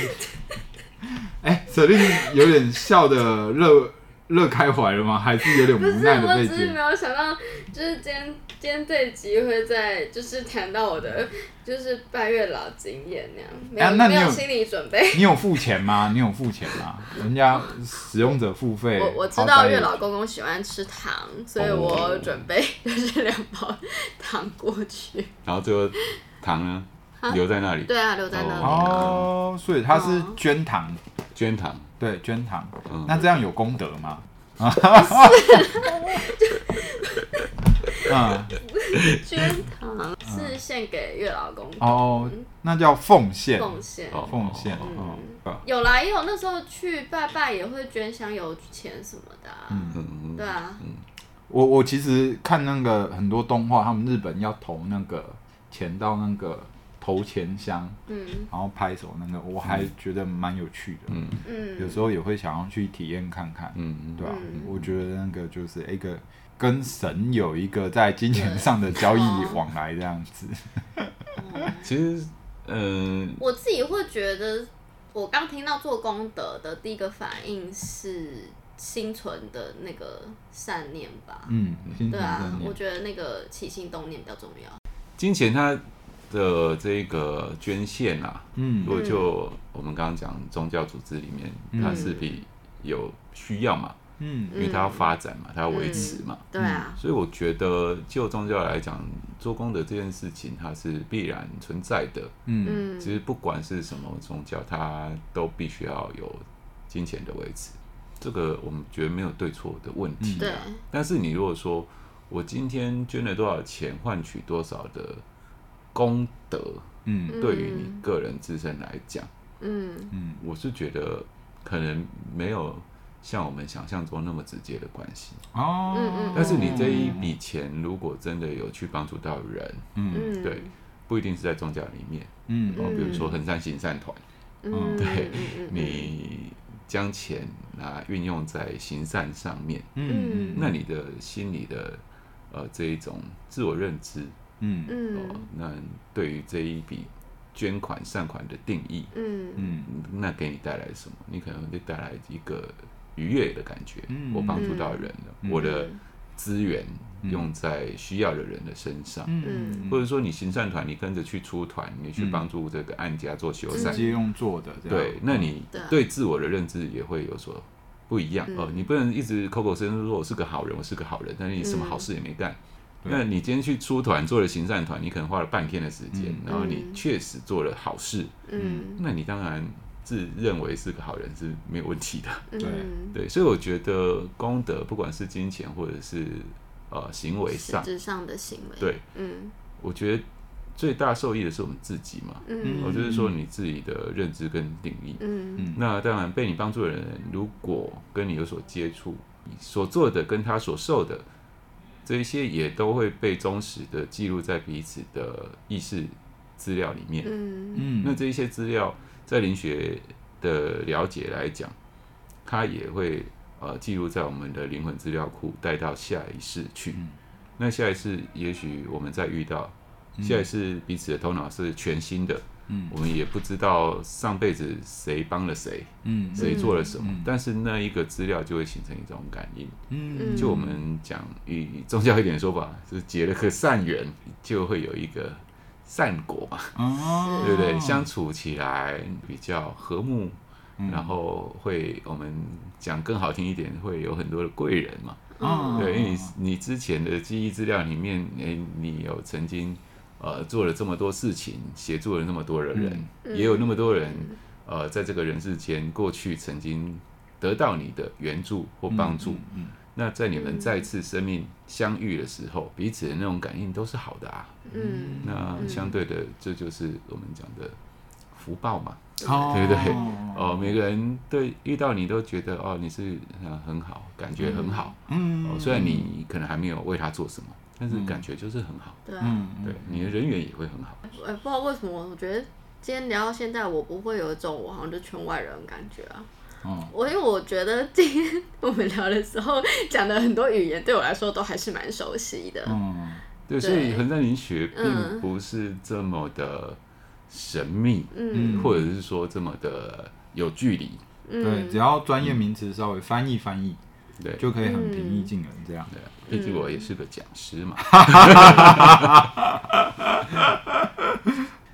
哎，司令有点笑的乐乐开怀了吗？还是有点无奈的背景？不是，我只是没有想到，就是今天今天这集会在就是谈到我的就是拜月老经验那样，没有、啊、有没有心理准备？你有付钱吗？你有付钱吗？人家使用者付费。我我知道月老公公喜欢吃糖，所以我准备就是两包糖过去。然后最后糖呢？留在那里？对啊，留在那里。哦，所以他是捐糖，捐糖。对，捐糖，嗯、那这样有功德吗？啊，捐糖是献给月老公公哦，那叫奉献，奉献，奉献。嗯有啦，也有那时候去拜拜也会捐香油钱什么的、啊。嗯嗯对啊。我我其实看那个很多动画，他们日本要投那个钱到那个。投钱箱，嗯，然后拍手那个，我还觉得蛮有趣的，嗯嗯，有时候也会想要去体验看看，嗯嗯，对吧？我觉得那个就是一个跟神有一个在金钱上的交易往来这样子。其实，嗯，我自己会觉得，我刚听到做功德的第一个反应是心存的那个善念吧，嗯，对啊，我觉得那个起心动念比较重要。金钱它。的这个捐献啊，嗯，如果就我们刚刚讲宗教组织里面，嗯、它是比有需要嘛，嗯，因为它要发展嘛，它要维持嘛，对啊，所以我觉得就宗教来讲，做功德这件事情它是必然存在的，嗯，其实不管是什么宗教，它都必须要有金钱的维持，这个我们觉得没有对错的问题，对，但是你如果说我今天捐了多少钱，换取多少的。功德，嗯，对于你个人自身来讲，嗯。嗯，我是觉得可能没有像我们想象中那么直接的关系。哦。但是你这一笔钱如果真的有去帮助到人，嗯，对，不一定是在宗教里面，嗯，哦，比如说恒山行善团，嗯，对，你将钱拿运用在行善上面，嗯，那你的心里的呃这一种自我认知。嗯，哦，那对于这一笔捐款善款的定义，嗯。嗯，那给你带来什么？你可能会带来一个愉悦的感觉。嗯，我帮助到人了，嗯、我的资源用在需要的人的身上。嗯，或者说你行善团，你跟着去出团，你去帮助这个案家做修缮，直接用做的。对，那你对自我的认知也会有所不一样。哦、嗯，你不能一直口口声声说我是个好人，我是个好人，但是你什么好事也没干。那你今天去出团做了行善团，你可能花了半天的时间，嗯、然后你确实做了好事，嗯，那你当然自认为是个好人是没有问题的，对。对，所以我觉得功德不管是金钱或者是呃行为上，实质上的行为，对，嗯，我觉得最大受益的是我们自己嘛，嗯，我就是说你自己的认知跟定义，嗯。嗯，那当然被你帮助的人如果跟你有所接触。所做的跟他所受的这一些，也都会被忠实的记录在彼此的意识资料里面。嗯。嗯，那这一些资料在灵学的了解来讲，它也会呃记录在我们的灵魂资料库，带到下一世去。嗯。那下一世，也许我们再遇到，下一世彼此的头脑是全新的，嗯，我们也不知道上辈子谁帮了谁，嗯，谁做了什么，嗯。但是那一个资料就会形成一种感应。嗯，就我们讲以宗教一点说法，就是结了个善缘，就会有一个善果嘛，哦，对不对？相处起来比较和睦，嗯然后会我们讲更好听一点，会有很多的贵人嘛。哦对，因为你你之前的记忆资料里面，诶，你有曾经呃做了这么多事情，协助了那么多的人，嗯也有那么多人呃在这个人世间过去曾经得到你的援助或帮助。嗯，那在你们再次生命相遇的时候，彼此的那种感应都是好的啊。嗯那相对的，这就是我们讲的福报嘛。哦，对不对哦，每个人对遇到你都觉得哦，你是呃很好，感觉很好。嗯，哦，虽然你可能还没有为他做什么，但是感觉就是很好。对对，你的人缘也会很好。哎，不知道为什么，我觉得今天聊到现在，我不会有一种我好像就圈外人的感觉啊。哦，我因为我觉得今天我们聊的时候讲的很多语言，对我来说都还是蛮熟悉的。嗯，对，对所以横山林学嗯并不是这么的神秘，嗯或者是说这么的有距离。嗯，对，只要专业名词稍微翻译翻译，对，就可以很平易近人这样。对，毕竟我也是个讲师嘛。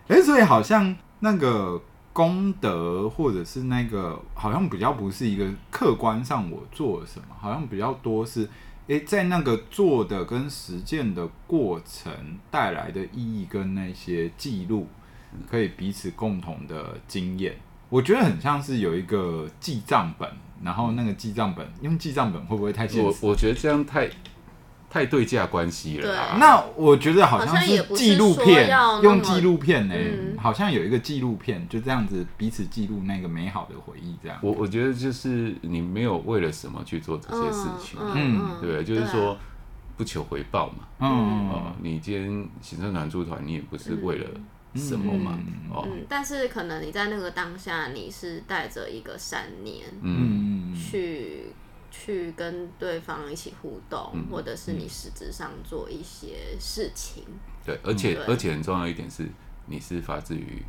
哎，所以好像那个功德，或者是那个，好像比较不是一个客观上我做了什么，好像比较多是，哎，在那个做的跟实践的过程带来的意义跟那些记录，可以彼此共同的经验。我觉得很像是有一个记账本，然后那个记账本用记账本会不会太？我我觉得这样太太对价关系了啦。那我觉得好像是纪录片用纪录片呢、嗯好像有一个纪录片就这样子彼此记录那个美好的回忆，这样。我我觉得就是你没有为了什么去做这些事情，嗯对不对？就是说不求回报嘛。嗯哦，你今天行政团驻团，你也不是为了什么嘛。嗯哦，嗯，但是可能你在那个当下，你是带着一个善念嗯，嗯去、去跟对方一起互动，嗯或者是你实质上做一些事情。对，而且而且很重要一点是，你是发自于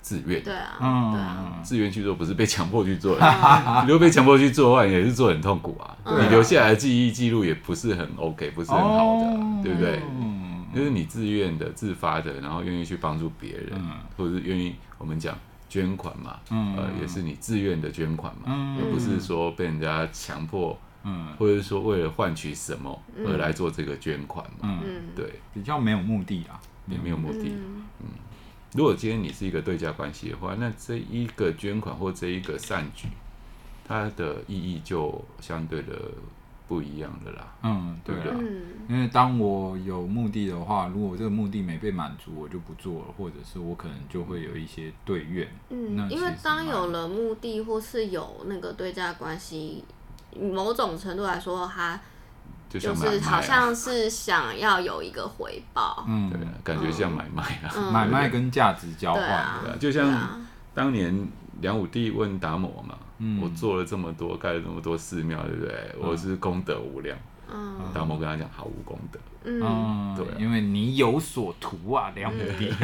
自愿，对啊，嗯对啊，自愿去做，不是被强迫去做的。如果被强迫去做的话，也是做很痛苦啊。嗯你留下来的记忆记录也不是很 OK，不是很好的啊，哦对不对？嗯就是你自愿的、自发的，然后愿意去帮助别人，嗯或者是愿意我们讲捐款嘛，嗯。呃，也是你自愿的捐款嘛，嗯。而不是说被人家强迫，嗯。或者是说为了换取什么而来做这个捐款嘛，嗯，嗯，对，比较没有目的啊。也没有目的。嗯。如果今天你是一个对价关系的话，那这一个捐款或这一个善举，它的意义就相对的不一样的啦。嗯，对啊。嗯因为当我有目的的话，如果这个目的没被满足，我就不做了，或者是我可能就会有一些对怨。嗯，因为当有了目的或是有那个对价关系，某种程度来说，它就就是好像是想要有一个回报。嗯，对啊，感觉像买卖啊。嗯买卖跟价值交换。对啊对啊，就像当年梁武帝问达摩嘛，嗯我做了这么多，盖了这么多寺庙，对不对？我是功德无量。嗯达摩跟他讲毫无功德，嗯嗯，对啊因为你有所图啊，梁武帝。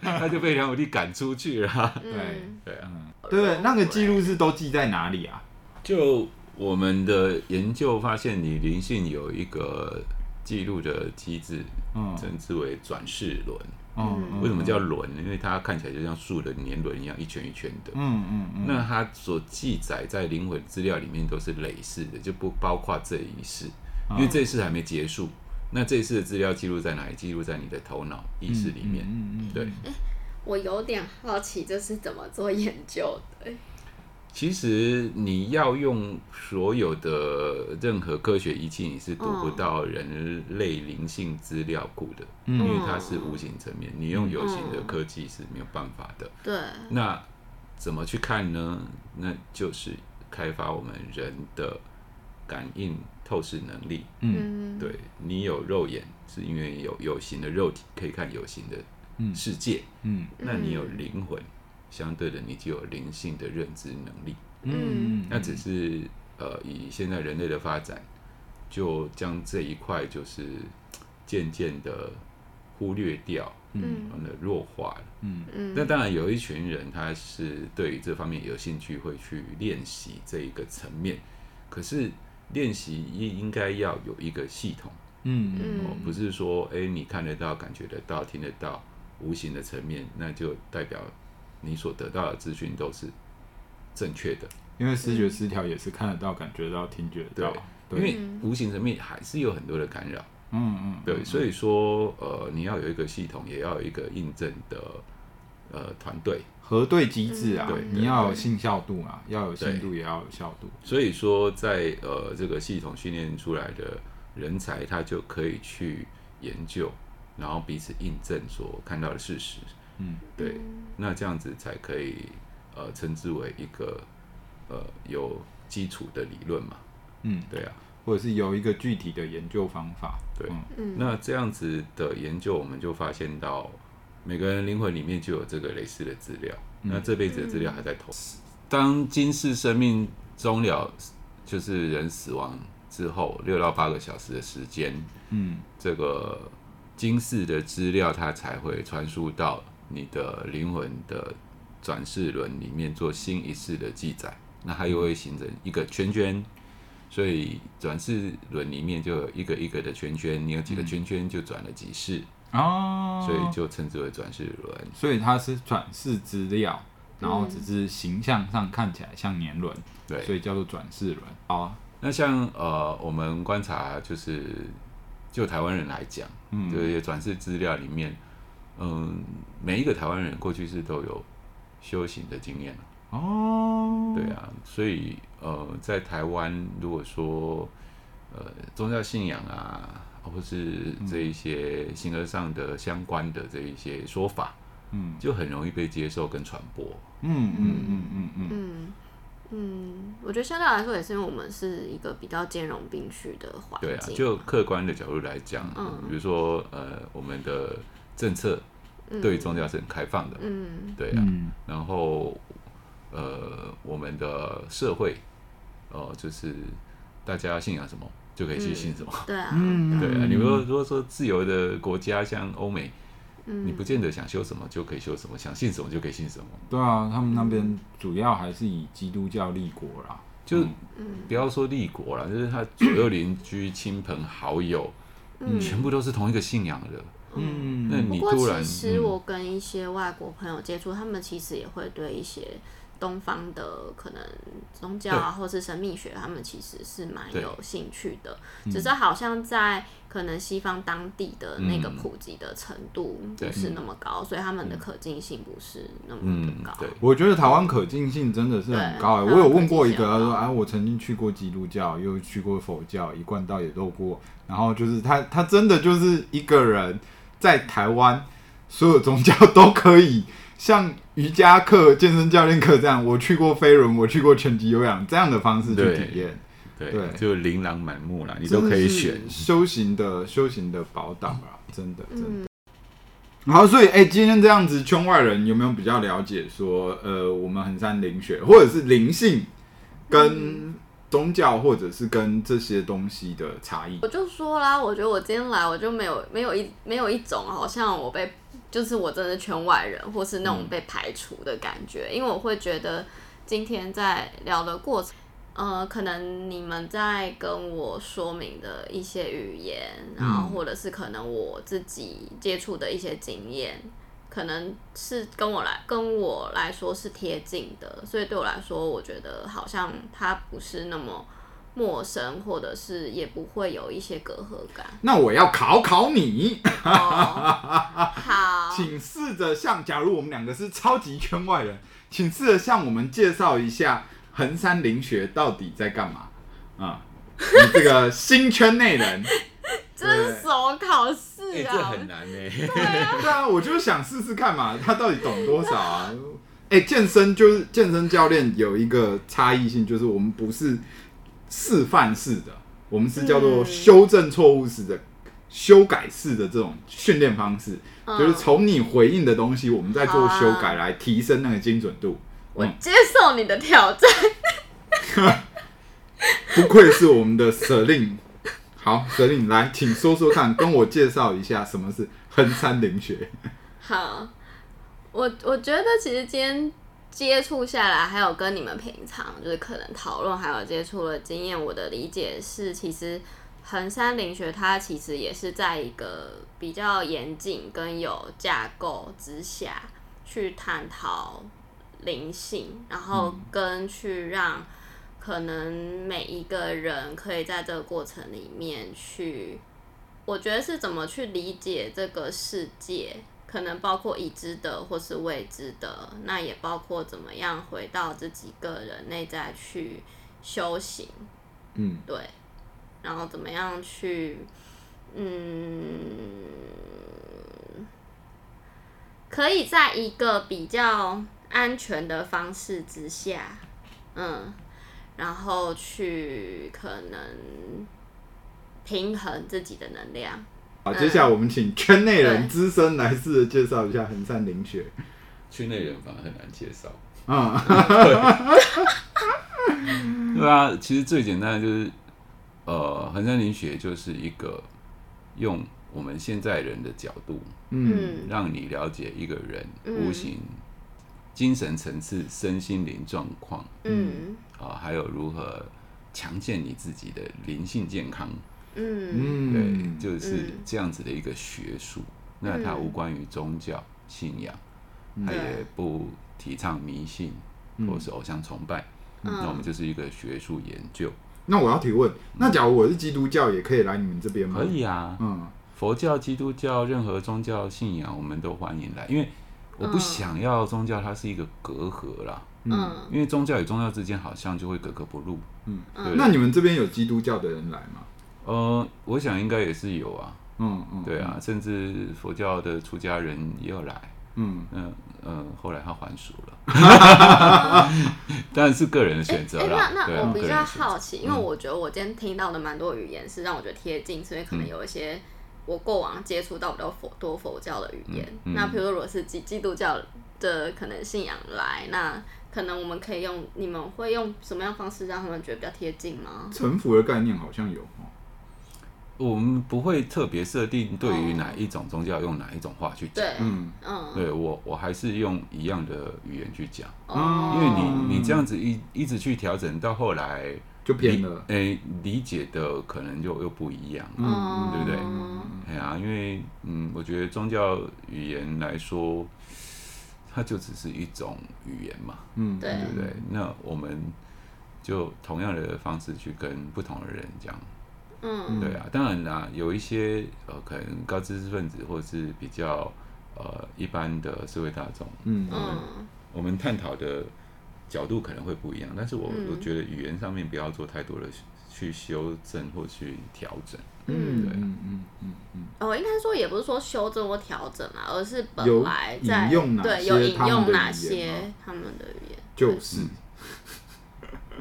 他就被梁武帝赶出去了。对嗯对啊，对，那个记录是都记在哪里啊？就我们的研究发现，你灵性有一个记录的机制，嗯称之为转世轮。嗯，为什么叫轮呢？因为它看起来就像树的年轮一样，一圈一圈的。嗯嗯嗯，那它所记载在灵魂资料里面都是累世的，就不包括这一世，因为这一世还没结束。那这一世的资料记录在哪里？记录在你的头脑意识里面。嗯嗯，对，我有点好奇，这是怎么做研究的？其实你要用所有的任何科学仪器，你是读不到人类灵性资料库的，嗯因为它是无形层面，你用有形的科技是没有办法的。对，那怎么去看呢？那就是开发我们人的感应透视能力。嗯，对，你有肉眼，是因为有有形的肉体可以看有形的世界。嗯，那你有灵魂，相对的你就有灵性的认知能力。嗯，那只是呃，以现在人类的发展，就将这一块就是渐渐的忽略掉，嗯，的弱化了。嗯嗯。那当然有一群人，他是对于这方面有兴趣，会去练习这一个层面。可是练习应应该要有一个系统。嗯嗯。哦，不是说哎，你看得到、感觉得到、听得到，无形的层面，那就代表你所得到的资讯都是。正确的，因为视觉失调也是看得到、感觉到、听觉到，对，因为无形层面还是有很多的干扰。嗯嗯，对，所以说呃，你要有一个系统，也要有一个印证的呃团队核对机制啊，对，你要有信效度啊，要有信度，也要有效度。所以说在呃这个系统训练出来的人才，他就可以去研究，然后彼此印证所看到的事实。嗯，对，那这样子才可以。呃，称之为一个呃有基础的理论嘛，嗯，对啊，或者是有一个具体的研究方法，对，嗯，那这样子的研究，我们就发现到每个人灵魂里面就有这个类似的资料，嗯、那这辈子的资料还在投。嗯、当今世生命终了，就是人死亡之后六到八个小时的时间，嗯，这个今世的资料它才会传输到你的灵魂的。转世轮里面做新一世的记载，那它又会形成一个圈圈，所以转世轮里面就有一个一个的圈圈，你有几个圈圈就转了几世哦，所以就称之为转世轮。所以它是转世资料，然后只是形象上看起来像年轮，对，所以叫做转世轮。好，那像呃，我们观察就是就台湾人来讲，嗯，这些转世资料里面，嗯，每一个台湾人过去是都有。修行的经验哦，对啊，所以呃，在台湾如果说呃宗教信仰啊，或是这一些形而上的相关的这一些说法，嗯，就很容易被接受跟传播。嗯嗯嗯嗯嗯嗯嗯，我觉得相对来说也是因为我们是一个比较兼容并蓄的环境。对啊，就客观的角度来讲，嗯，比如说呃，我们的政策。对宗教是很开放的，嗯，对啊，嗯、然后呃，我们的社会哦、呃，就是大家信仰什么就可以去信什么，嗯、对啊，对啊。你如果如果说自由的国家像欧美，嗯、你不见得想修什么就可以修什么，想信什么就可以信什么。对啊，他们那边主要还是以基督教立国啦，就、嗯、不要说立国了，就是他左右邻居、亲朋好友，嗯，全部都是同一个信仰的。嗯，那你突然，不过其实我跟一些外国朋友接触，嗯、他们其实也会对一些东方的可能宗教啊，或是神秘学，他们其实是蛮有兴趣的。只是好像在可能西方当地的那个普及的程度不是那么高，嗯、所以他们的可进性不是那么的高。对，我觉得台湾可进性真的是很高哎、欸。我有问过一个，他说啊，我曾经去过基督教，又去过佛教，一贯道也都过。然后就是他，他真的就是一个人。在台湾，所有宗教都可以像瑜伽课、健身教练课这样。我去过飞轮，我去过拳击有氧这样的方式去体验。对，对就琳琅满目啦，你都可以选修行的修行的宝岛啊！真的，真的。然后、嗯，所以，哎、欸，今天这样子，圈外人有没有比较了解说，呃，我们衡山灵学或者是灵性跟、嗯宗教或者是跟这些东西的差异，我就说啦，我觉得我今天来，我就没有没有一没有一种好像我被就是我真的圈外人，或是那种被排除的感觉，嗯、因为我会觉得今天在聊的过程，呃，可能你们在跟我说明的一些语言，然后或者是可能我自己接触的一些经验。可能是跟我来跟我来说是贴近的，所以对我来说，我觉得好像它不是那么陌生，或者是也不会有一些隔阂感。那我要考考你，哦、好，请试着像，假如我们两个是超级圈外人，请试着向我们介绍一下衡山林学到底在干嘛啊？你这个新圈内人。这是什么考试啊？这很难呢。对啊，对啊，我就想试试看嘛，他到底懂多少啊？哎，健身就是健身教练有一个差异性，就是我们不是示范式的，我们是叫做修正错误式的、修改式的这种训练方式，嗯、就是从你回应的东西，我们再做修改来提升那个精准度。我接受你的挑战，不愧是我们的舍令。好，舍令来，请说说看，跟我介绍一下什么是横山灵学。好，我我觉得其实今天接触下来，还有跟你们平常就是可能讨论，还有接触的经验，我的理解是，其实横山灵学它其实也是在一个比较严谨跟有架构之下去探讨。灵性，然后跟去让可能每一个人可以在这个过程里面去，我觉得是怎么去理解这个世界，可能包括已知的或是未知的，那也包括怎么样回到自己个人内在去修行，嗯，对，然后怎么样去，嗯，可以在一个比较。安全的方式之下，嗯，然后去可能平衡自己的能量。好，接下来我们请圈内人资深来试着介绍一下横山灵学。圈内人反而很难介绍。嗯，对啊，其实最简单的就是，呃，横山灵学就是一个用我们现在人的角度，嗯，让你了解一个人无形。精神层次、身心灵状况，嗯，啊，还有如何强健你自己的灵性健康，嗯，对，就是这样子的一个学术。嗯、那它无关于宗教信仰，嗯、它也不提倡迷信、嗯、或是偶像崇拜。嗯、那我们就是一个学术研究。那我要提问，那假如我是基督教，也可以来你们这边吗？可以啊，嗯，佛教、基督教，任何宗教信仰，我们都欢迎来，因为。我不想要宗教，它是一个隔阂啦。嗯，因为宗教与宗教之间好像就会格格不入。嗯，对。那你们这边有基督教的人来吗？呃，我想应该也是有啊。嗯嗯，对啊，甚至佛教的出家人也有来。嗯嗯嗯，后来他还俗了。但是个人的选择啦。那那我比较好奇，因为我觉得我今天听到的蛮多语言是让我觉得贴近，所以可能有一些。我过往接触到比较佛多佛教的语言，那比如说如果是基基督教的可能信仰来，那可能我们可以用你们会用什么样方式让他们觉得比较贴近吗？臣服的概念好像有，我们不会特别设定对于哪一种宗教用哪一种话去讲，嗯。嗯，对我我还是用一样的语言去讲，哦、因为你你这样子一一直去调整到后来。就偏了，诶、欸，理解的可能就又不一样，嗯，对不对？哎呀、啊，因为嗯，我觉得宗教语言来说，它就只是一种语言嘛，嗯，对不对？那我们就同样的方式去跟不同的人讲，嗯，对啊。当然啦，有一些呃，可能高知识分子或者是比较呃一般的社会大众，嗯，我们探讨的。角度可能会不一样，但是我我觉得语言上面不要做太多的去修正或去调整。嗯，对，嗯嗯嗯嗯。哦，应该说也不是说修正或调整嘛，而是本来在对有引用哪些他们的语言，就是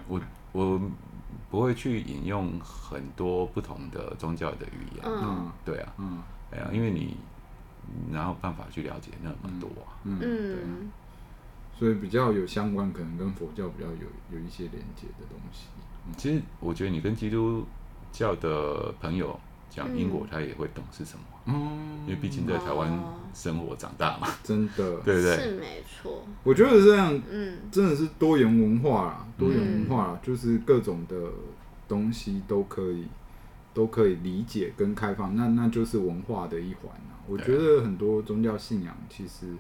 我我不会去引用很多不同的宗教的语言。嗯，对啊，嗯，哎呀，因为你哪有办法去了解那么多啊？嗯，对。所以比较有相关，可能跟佛教比较有有一些连接的东西。其实我觉得你跟基督教的朋友讲因果，他也会懂是什么。嗯，因为毕竟在台湾生活长大嘛，真的，对不对？是没错。我觉得这样，嗯，真的是多元文化啦，多元文化啦，就是各种的东西都可以都可以理解跟开放，那那就是文化的一环啊。我觉得很多宗教信仰其实。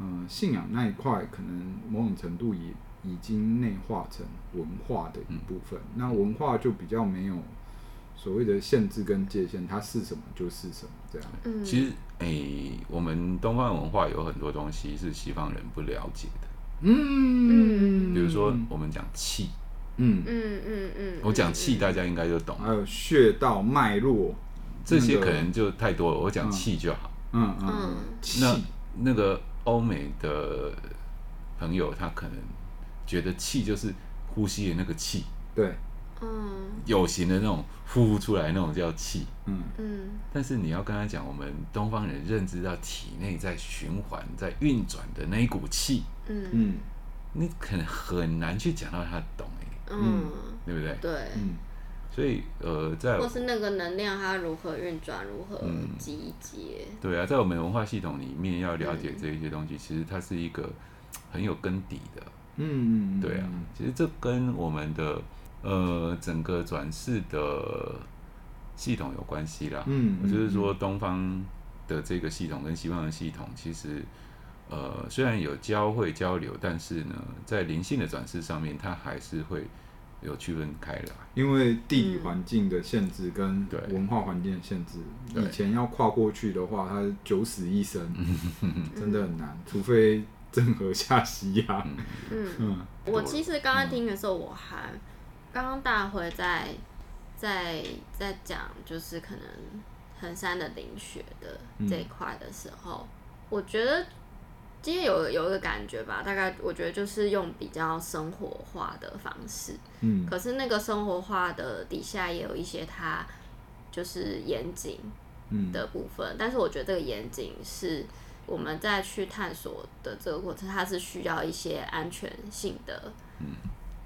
嗯，信仰那一块可能某种程度也已经内化成文化的一部分。嗯、那文化就比较没有所谓的限制跟界限，它是什么就是什么这样。嗯，其实诶、欸，我们东方文化有很多东西是西方人不了解的。嗯，比如说我们讲气，嗯嗯嗯嗯，我讲气大家应该就懂。还有穴道脉络这些可能就太多了，我讲气就好。嗯嗯，嗯气那那个。欧美的朋友，他可能觉得气就是呼吸的那个气，对，嗯，有形的那种呼出来那种叫气，嗯。嗯，但是你要跟他讲，我们东方人认知到体内在循环、在运转的那一股气，嗯。嗯。你可能很难去讲到他懂哎，嗯，对不对？对，嗯所以呃，在或是那个能量它如何运转，如何嗯。集结，对啊，在我们文化系统里面要了解这一些东西，其实它是一个很有根底的。嗯嗯，对啊，其实这跟我们的呃整个转世的系统有关系啦。嗯我就是说东方的这个系统跟西方的系统，其实呃虽然有交汇交流，但是呢，在灵性的转世上面，它还是会有区分开来。因为地理环境的限制跟对文化环境的限制，以前要跨过去的话，它九死一生，真的很难，除非郑和下西洋。嗯。嗯。我其实刚刚听的时候，我还刚刚大会在在在讲，就是可能衡山的林雪的这一块的时候，我觉得今天有有一个感觉吧，大概我觉得就是用比较生活化的方式，嗯。可是那个生活化的底下也有一些它就是严谨嗯。的部分，但是我觉得这个严谨是我们再去探索的这个过程，它是需要一些安全性的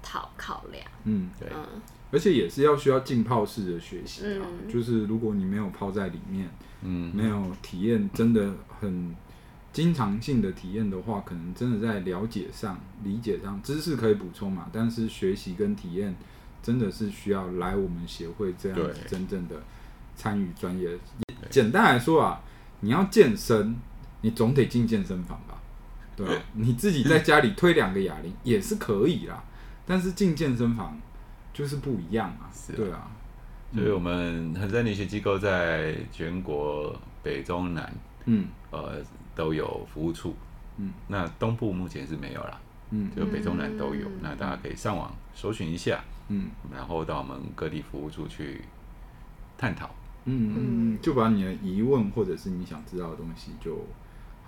考考量。嗯，对，嗯而且也是要需要浸泡式的学习啊，嗯就是如果你没有泡在里面，嗯，没有体验真的很经常性的体验的话，可能真的在了解上、理解上，知识可以补充嘛，但是学习跟体验真的是需要来我们协会这样子对真正的参与专业。简单来说啊，你要健身，你总得进健身房吧？对吧？你自己在家里推两个哑铃 也是可以啦，但是进健身房就是不一样啊，是啊。对啊，所以我们恒山理学机构在全国北中南嗯。呃都有服务处，嗯，那东部目前是没有啦，嗯。就北中南都有，嗯。那大家可以上网搜寻一下，嗯。然后到我们各地服务处去探讨。嗯嗯，就把你的疑问或者是你想知道的东西，就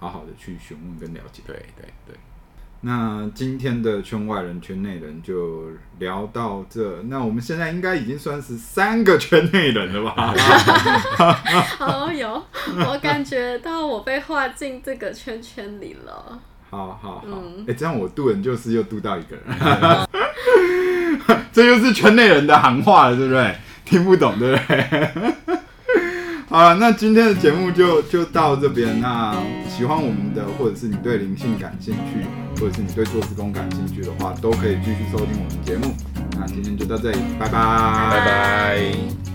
好好的去询问跟了解。对对对，那今天的圈外人、圈内人就聊到这。那我们现在应该已经算是三个圈内人了吧？好 有，我感觉到我被划进这个圈圈里了。好好好，哎、嗯这样我渡人就是又渡到一个人，这又是圈内人的行话了，对不对？听不懂，对不对？好，那今天的节目就就到这边。那喜欢我们的，或者是你对灵性感兴趣，或者是你对做志工感兴趣的话，都可以继续收听我们节目。那今天就到这里，拜拜，拜拜。